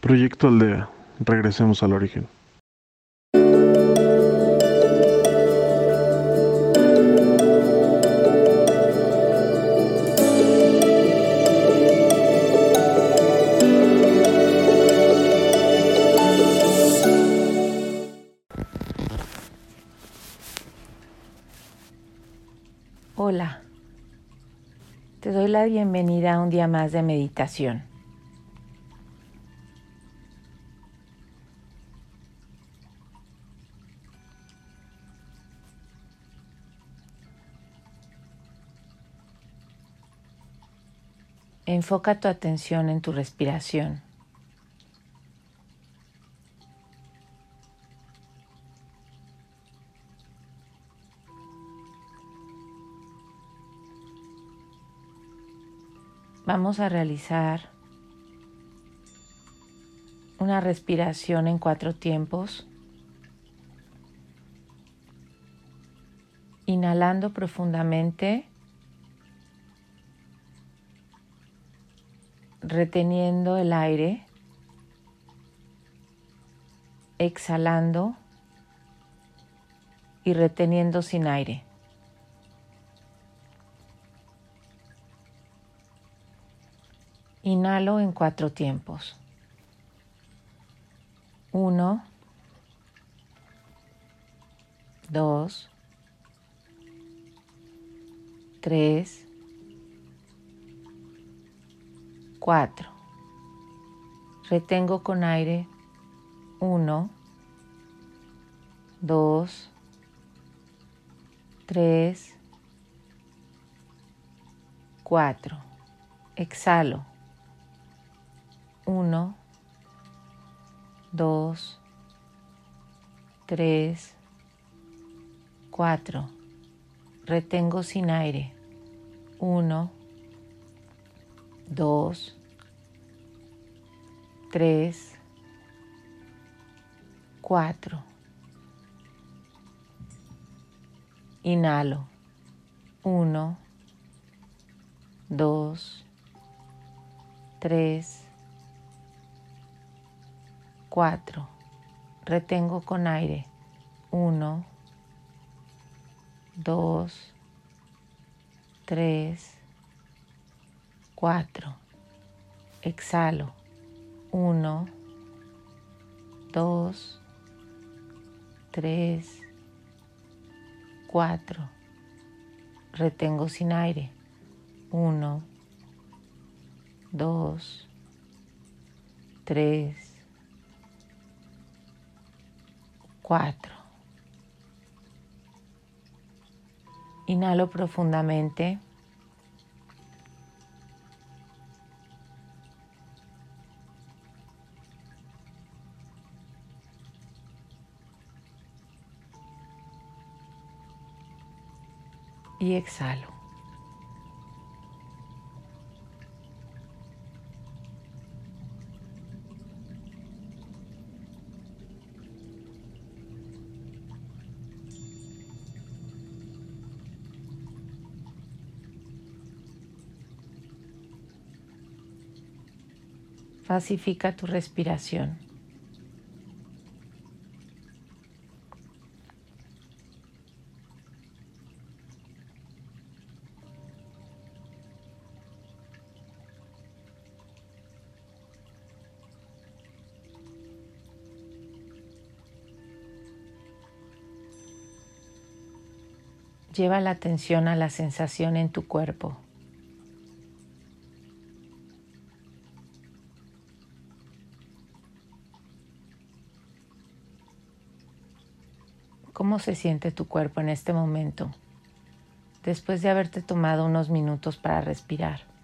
Proyecto Aldea. Regresemos al origen. Hola, te doy la bienvenida a un día más de meditación. Enfoca tu atención en tu respiración. Vamos a realizar una respiración en cuatro tiempos. Inhalando profundamente, reteniendo el aire, exhalando y reteniendo sin aire. Inhalo en cuatro tiempos. Uno, dos, tres, Retengo con aire. Uno, dos, tres, cuatro. Exhalo. Uno, dos, tres, cuatro. Retengo sin aire. Uno, dos, tres, cuatro. Inhalo. Uno, dos, tres, cuatro. Retengo con aire. Uno, dos, tres, cuatro. Exhalo. Uno, dos, tres, cuatro. Retengo sin aire. Uno, dos, tres, cuatro. Inhalo profundamente. Y exhalo. Pacifica tu respiración. Lleva la atención a la sensación en tu cuerpo. ¿Cómo se siente tu cuerpo en este momento después de haberte tomado unos minutos para respirar?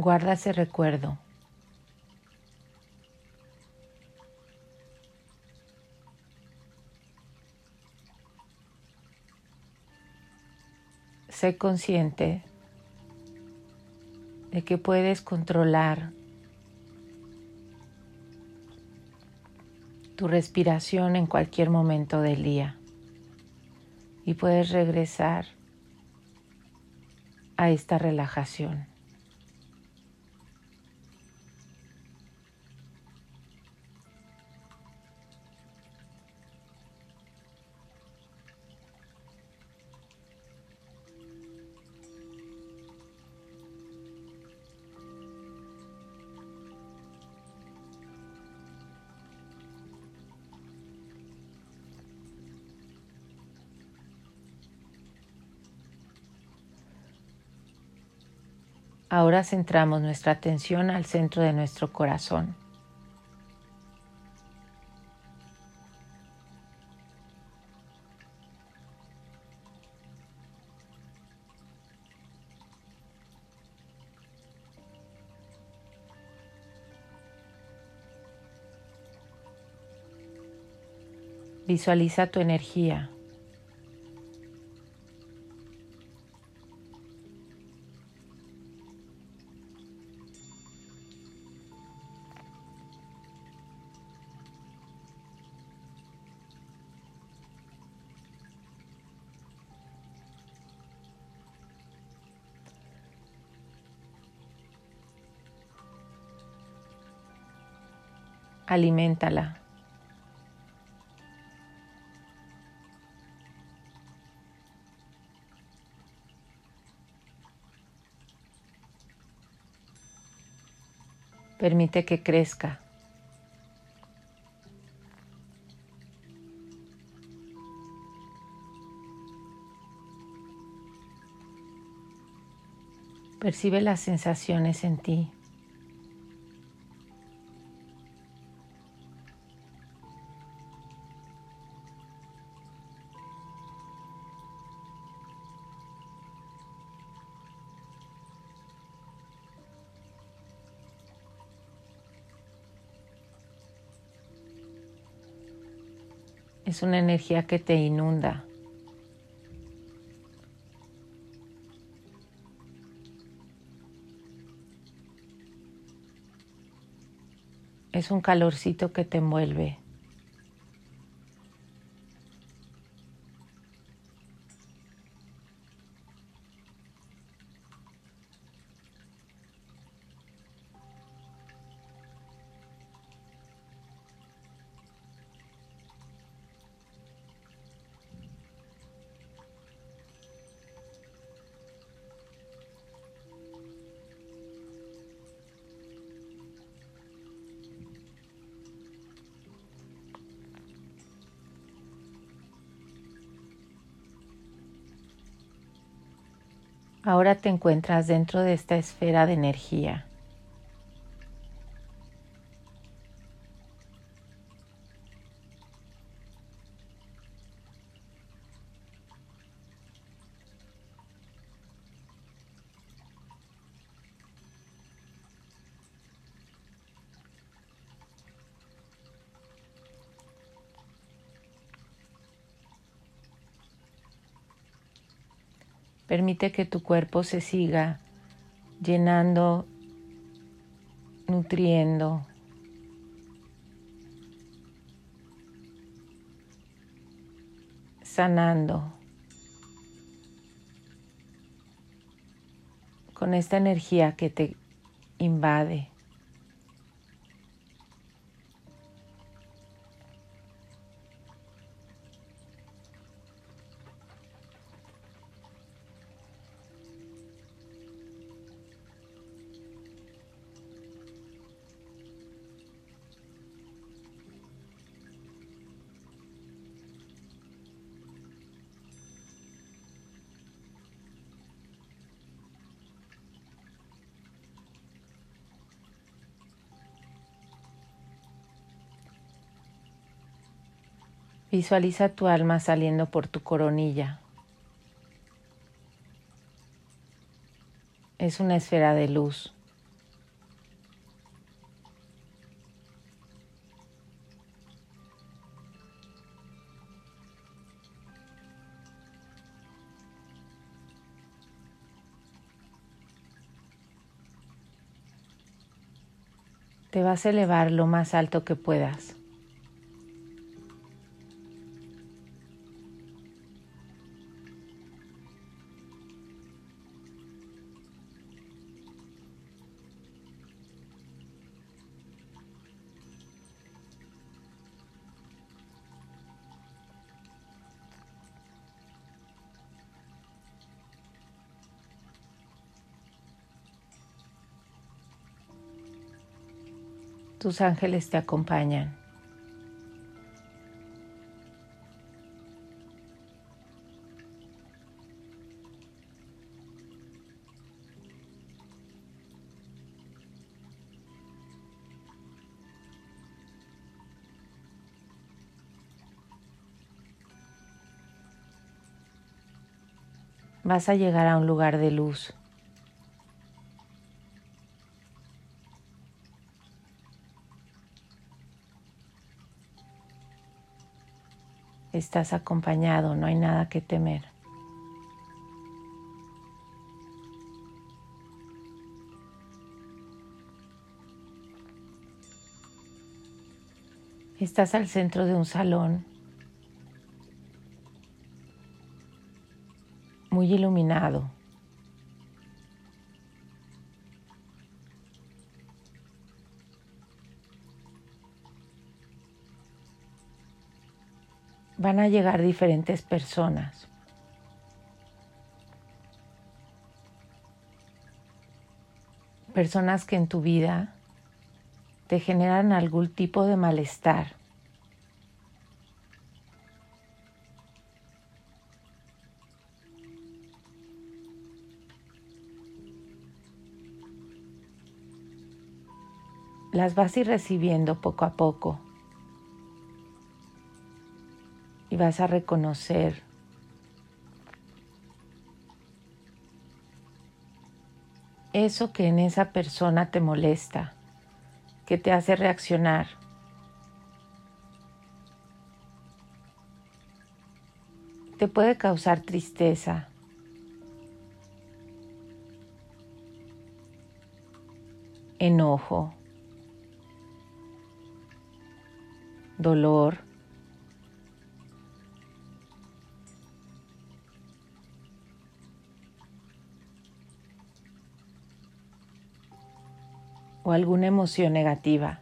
Guarda ese recuerdo. Sé consciente de que puedes controlar tu respiración en cualquier momento del día y puedes regresar a esta relajación. Ahora centramos nuestra atención al centro de nuestro corazón. Visualiza tu energía. Aliméntala. Permite que crezca. Percibe las sensaciones en ti. Es una energía que te inunda. Es un calorcito que te envuelve. Ahora te encuentras dentro de esta esfera de energía. Permite que tu cuerpo se siga llenando, nutriendo. sanando con esta energía que te invade. Visualiza tu alma saliendo por tu coronilla. Es una esfera de luz. Te vas a elevar lo más alto que puedas. Tus ángeles te acompañan. Vas a llegar a un lugar de luz. Estás acompañado, no hay nada que temer. Estás al centro de un salón muy iluminado. Van a llegar diferentes personas. Personas que en tu vida te generan algún tipo de malestar. Las vas a ir recibiendo poco a poco vas a reconocer eso que en esa persona te molesta, que te hace reaccionar. Te puede causar tristeza. enojo, dolor, o alguna emoción negativa.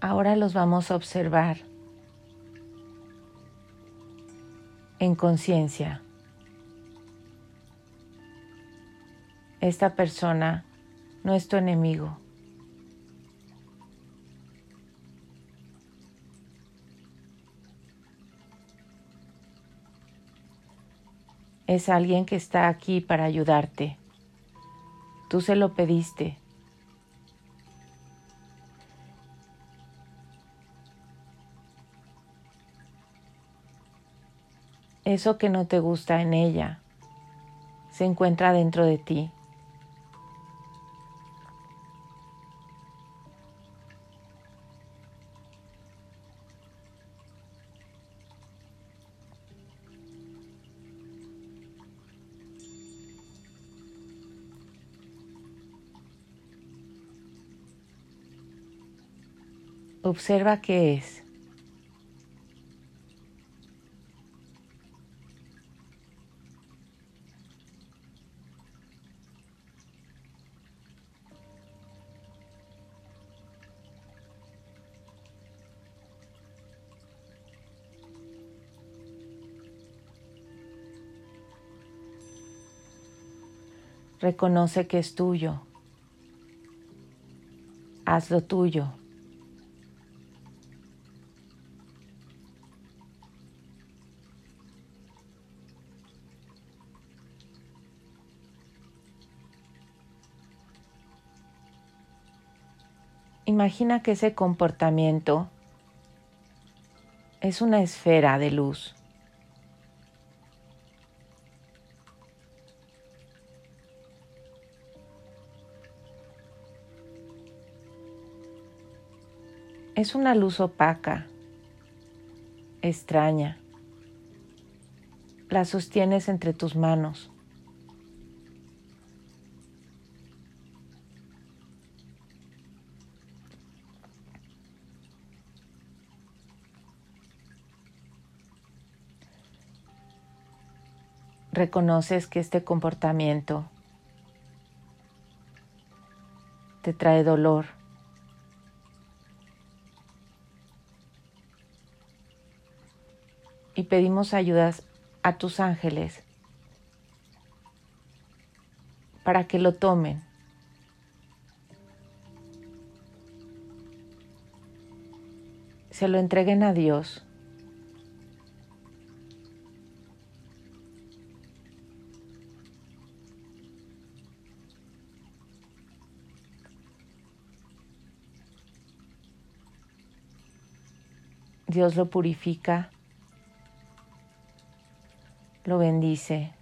Ahora los vamos a observar en conciencia. Esta persona no es tu enemigo. Es alguien que está aquí para ayudarte. Tú se lo pediste. Eso que no te gusta en ella se encuentra dentro de ti. Observa qué es. Reconoce que es tuyo. Hazlo tuyo. Imagina que ese comportamiento es una esfera de luz. Es una luz opaca extraña. La sostienes entre tus manos. Reconoces que este comportamiento te trae dolor. Y pedimos ayudas a tus ángeles para que lo tomen. Se lo entreguen a Dios. Dios lo purifica, lo bendice,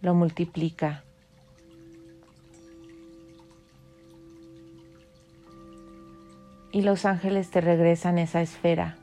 lo multiplica. Y los ángeles te regresan esa esfera.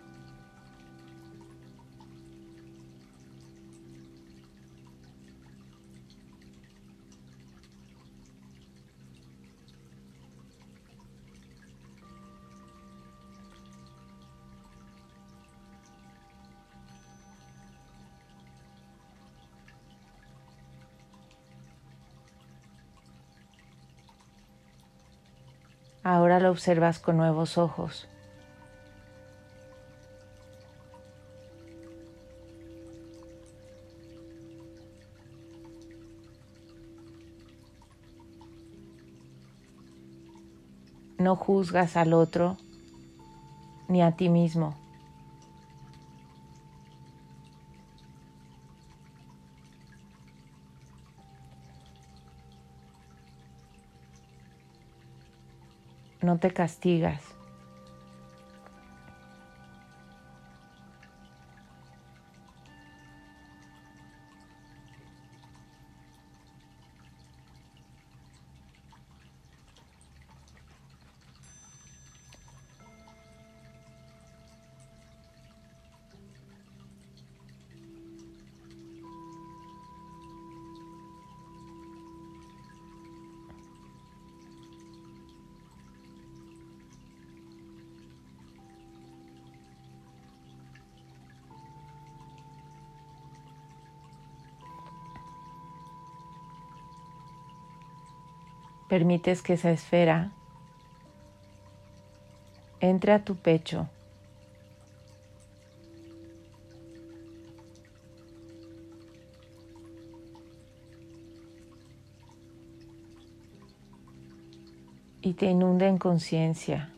Ahora lo observas con nuevos ojos. No juzgas al otro ni a ti mismo. No te castigas. Permites que esa esfera entre a tu pecho. y te inunde en conciencia.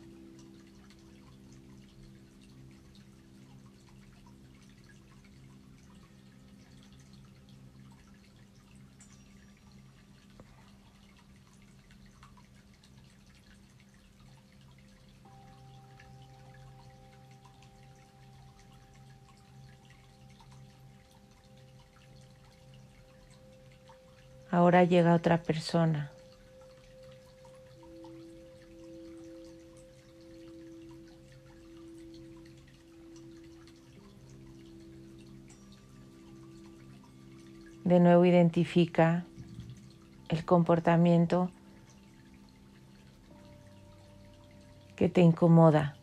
Ahora llega otra persona. De nuevo identifica el comportamiento que te incomoda.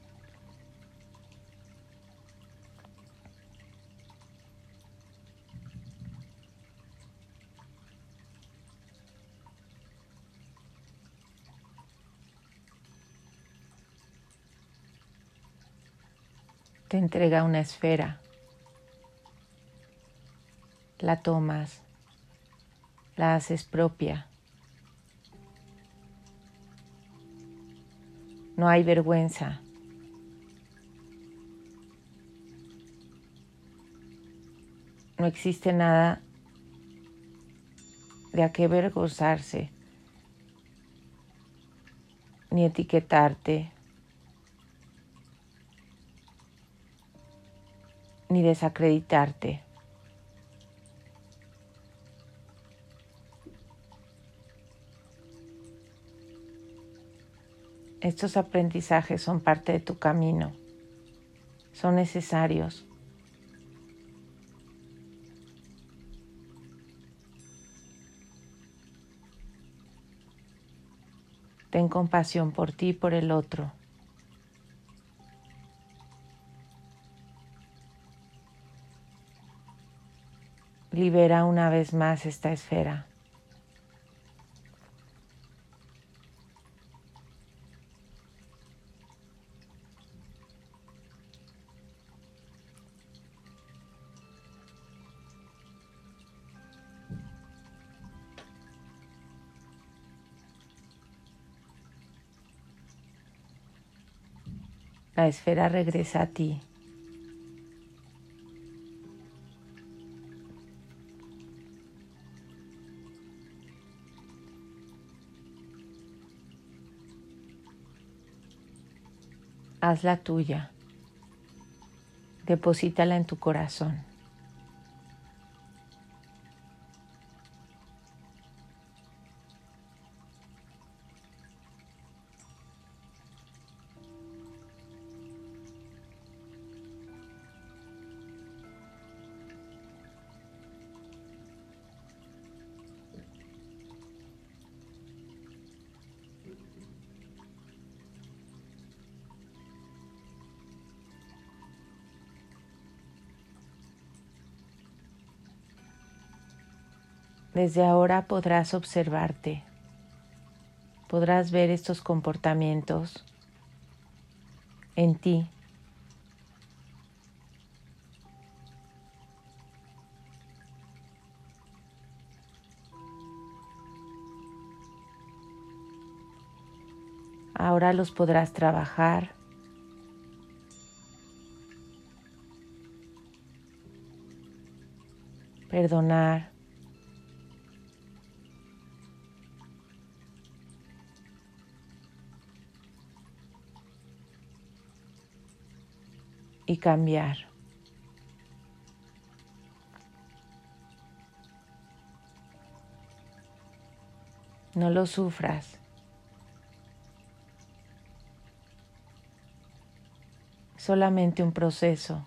te entrega una esfera. La tomas, la haces propia. No hay vergüenza. No existe nada de a qué avergonzarse, ni etiquetarte, ni desacreditarte. Estos aprendizajes son parte de tu camino, son necesarios. Ten compasión por ti y por el otro. Libera una vez más esta esfera. La esfera regresa a ti. Hazla tuya, deposítala en tu corazón. Desde ahora podrás observarte, podrás ver estos comportamientos en ti. Ahora los podrás trabajar. Perdonar. Y cambiar. No lo sufras. Solamente un proceso.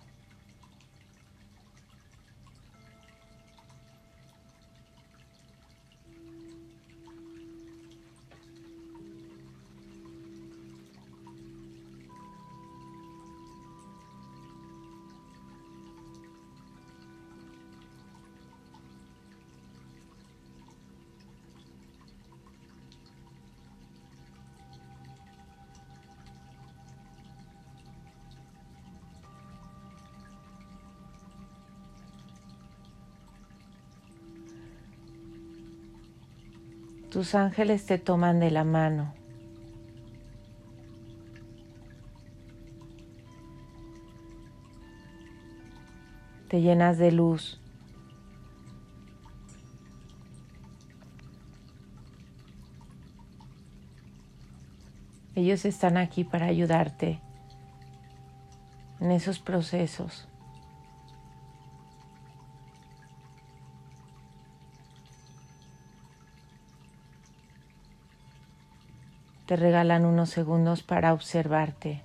Tus ángeles te toman de la mano. Te llenas de luz. Ellos están aquí para ayudarte en esos procesos. Te regalan unos segundos para observarte.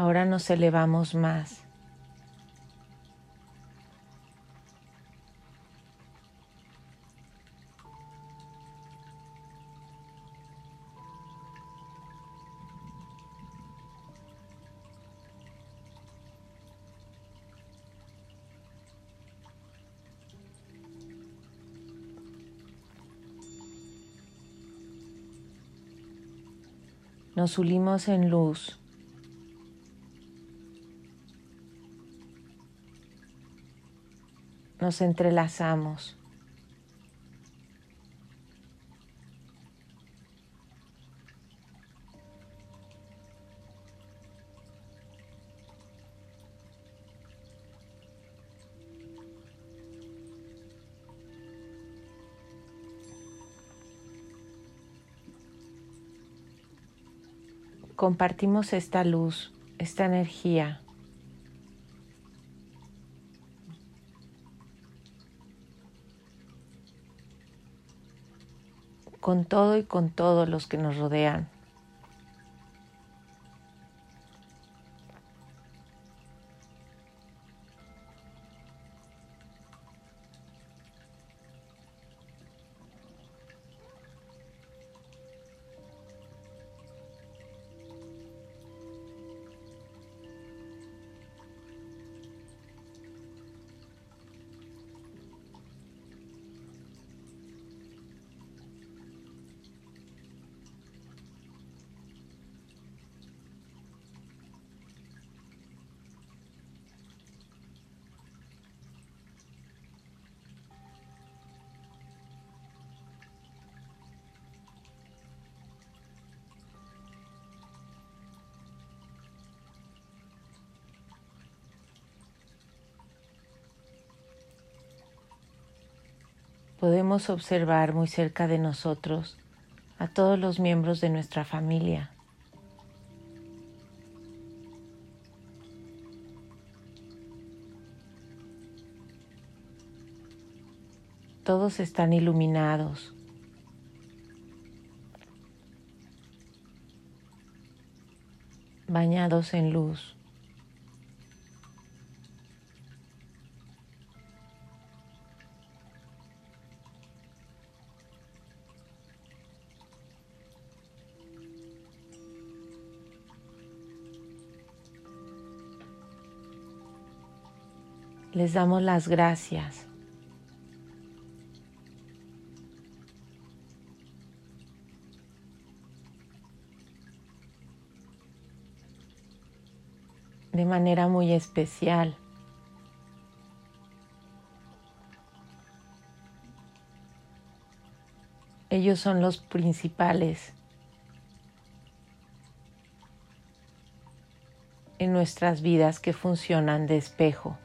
Ahora nos elevamos más. Nos unimos en luz. nos entrelazamos. Compartimos esta luz, esta energía. Con todo y con todos los que nos rodean. Podemos observar muy cerca de nosotros a todos los miembros de nuestra familia. Todos están iluminados. bañados en luz. Les damos las gracias. de manera muy especial. Ellos son los principales en nuestras vidas que funcionan de espejo.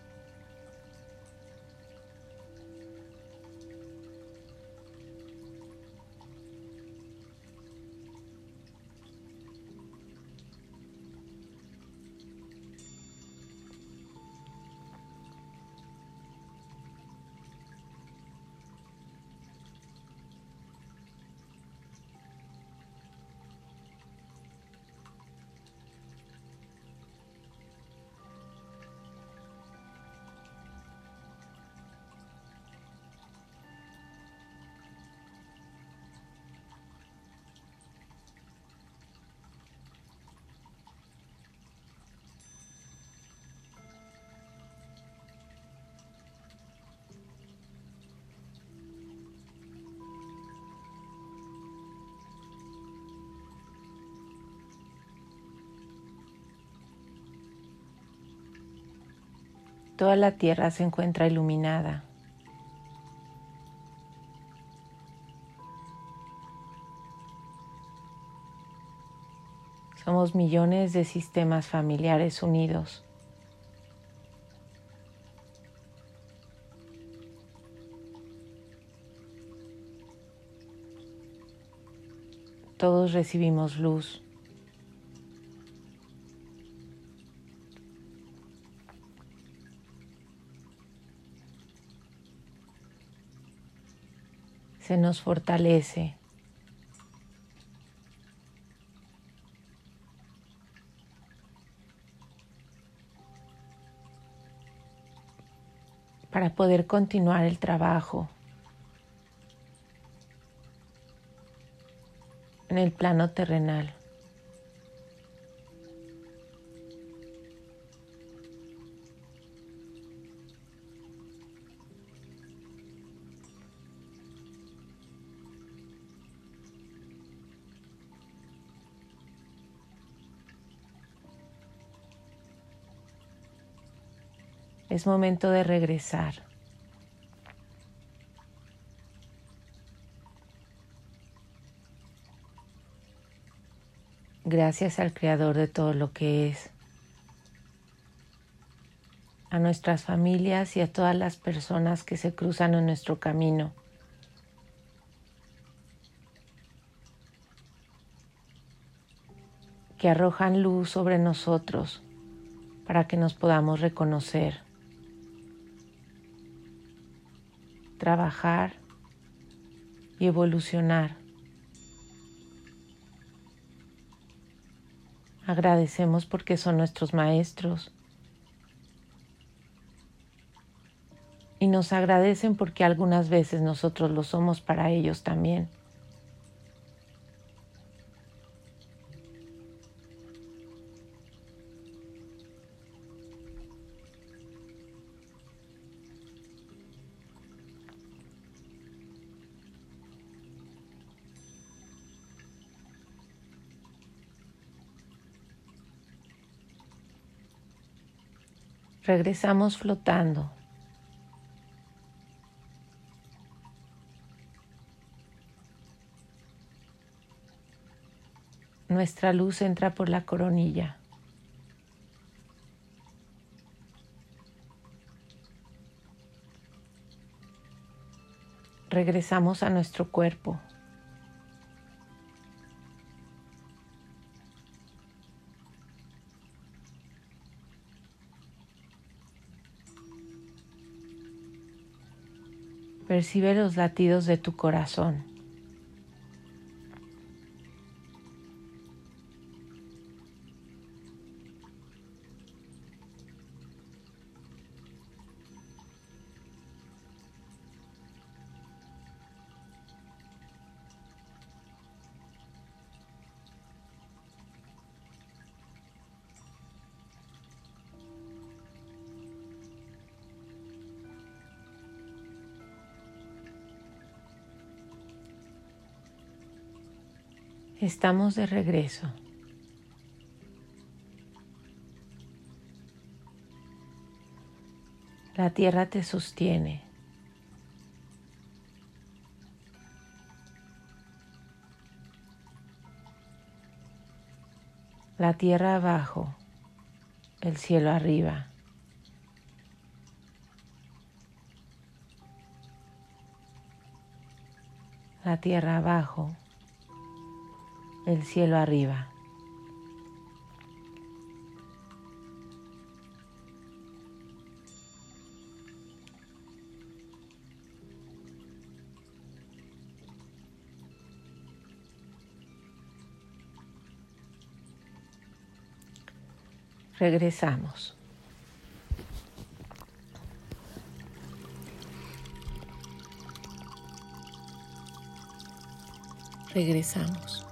Toda la tierra se encuentra iluminada. Somos millones de sistemas familiares unidos. Todos recibimos luz. Se nos fortalece. para poder continuar el trabajo en el plano terrenal. Es momento de regresar. Gracias al Creador de todo lo que es, a nuestras familias y a todas las personas que se cruzan en nuestro camino. que arrojan luz sobre nosotros para que nos podamos reconocer, trabajar y evolucionar. Agradecemos porque son nuestros maestros y nos agradecen porque algunas veces nosotros lo somos para ellos también. Regresamos flotando. Nuestra luz entra por la coronilla. Regresamos a nuestro cuerpo. Percibe los latidos de tu corazón. Estamos de regreso. La tierra te sostiene. La tierra abajo, el cielo arriba. La tierra abajo, el cielo arriba. Regresamos. Regresamos.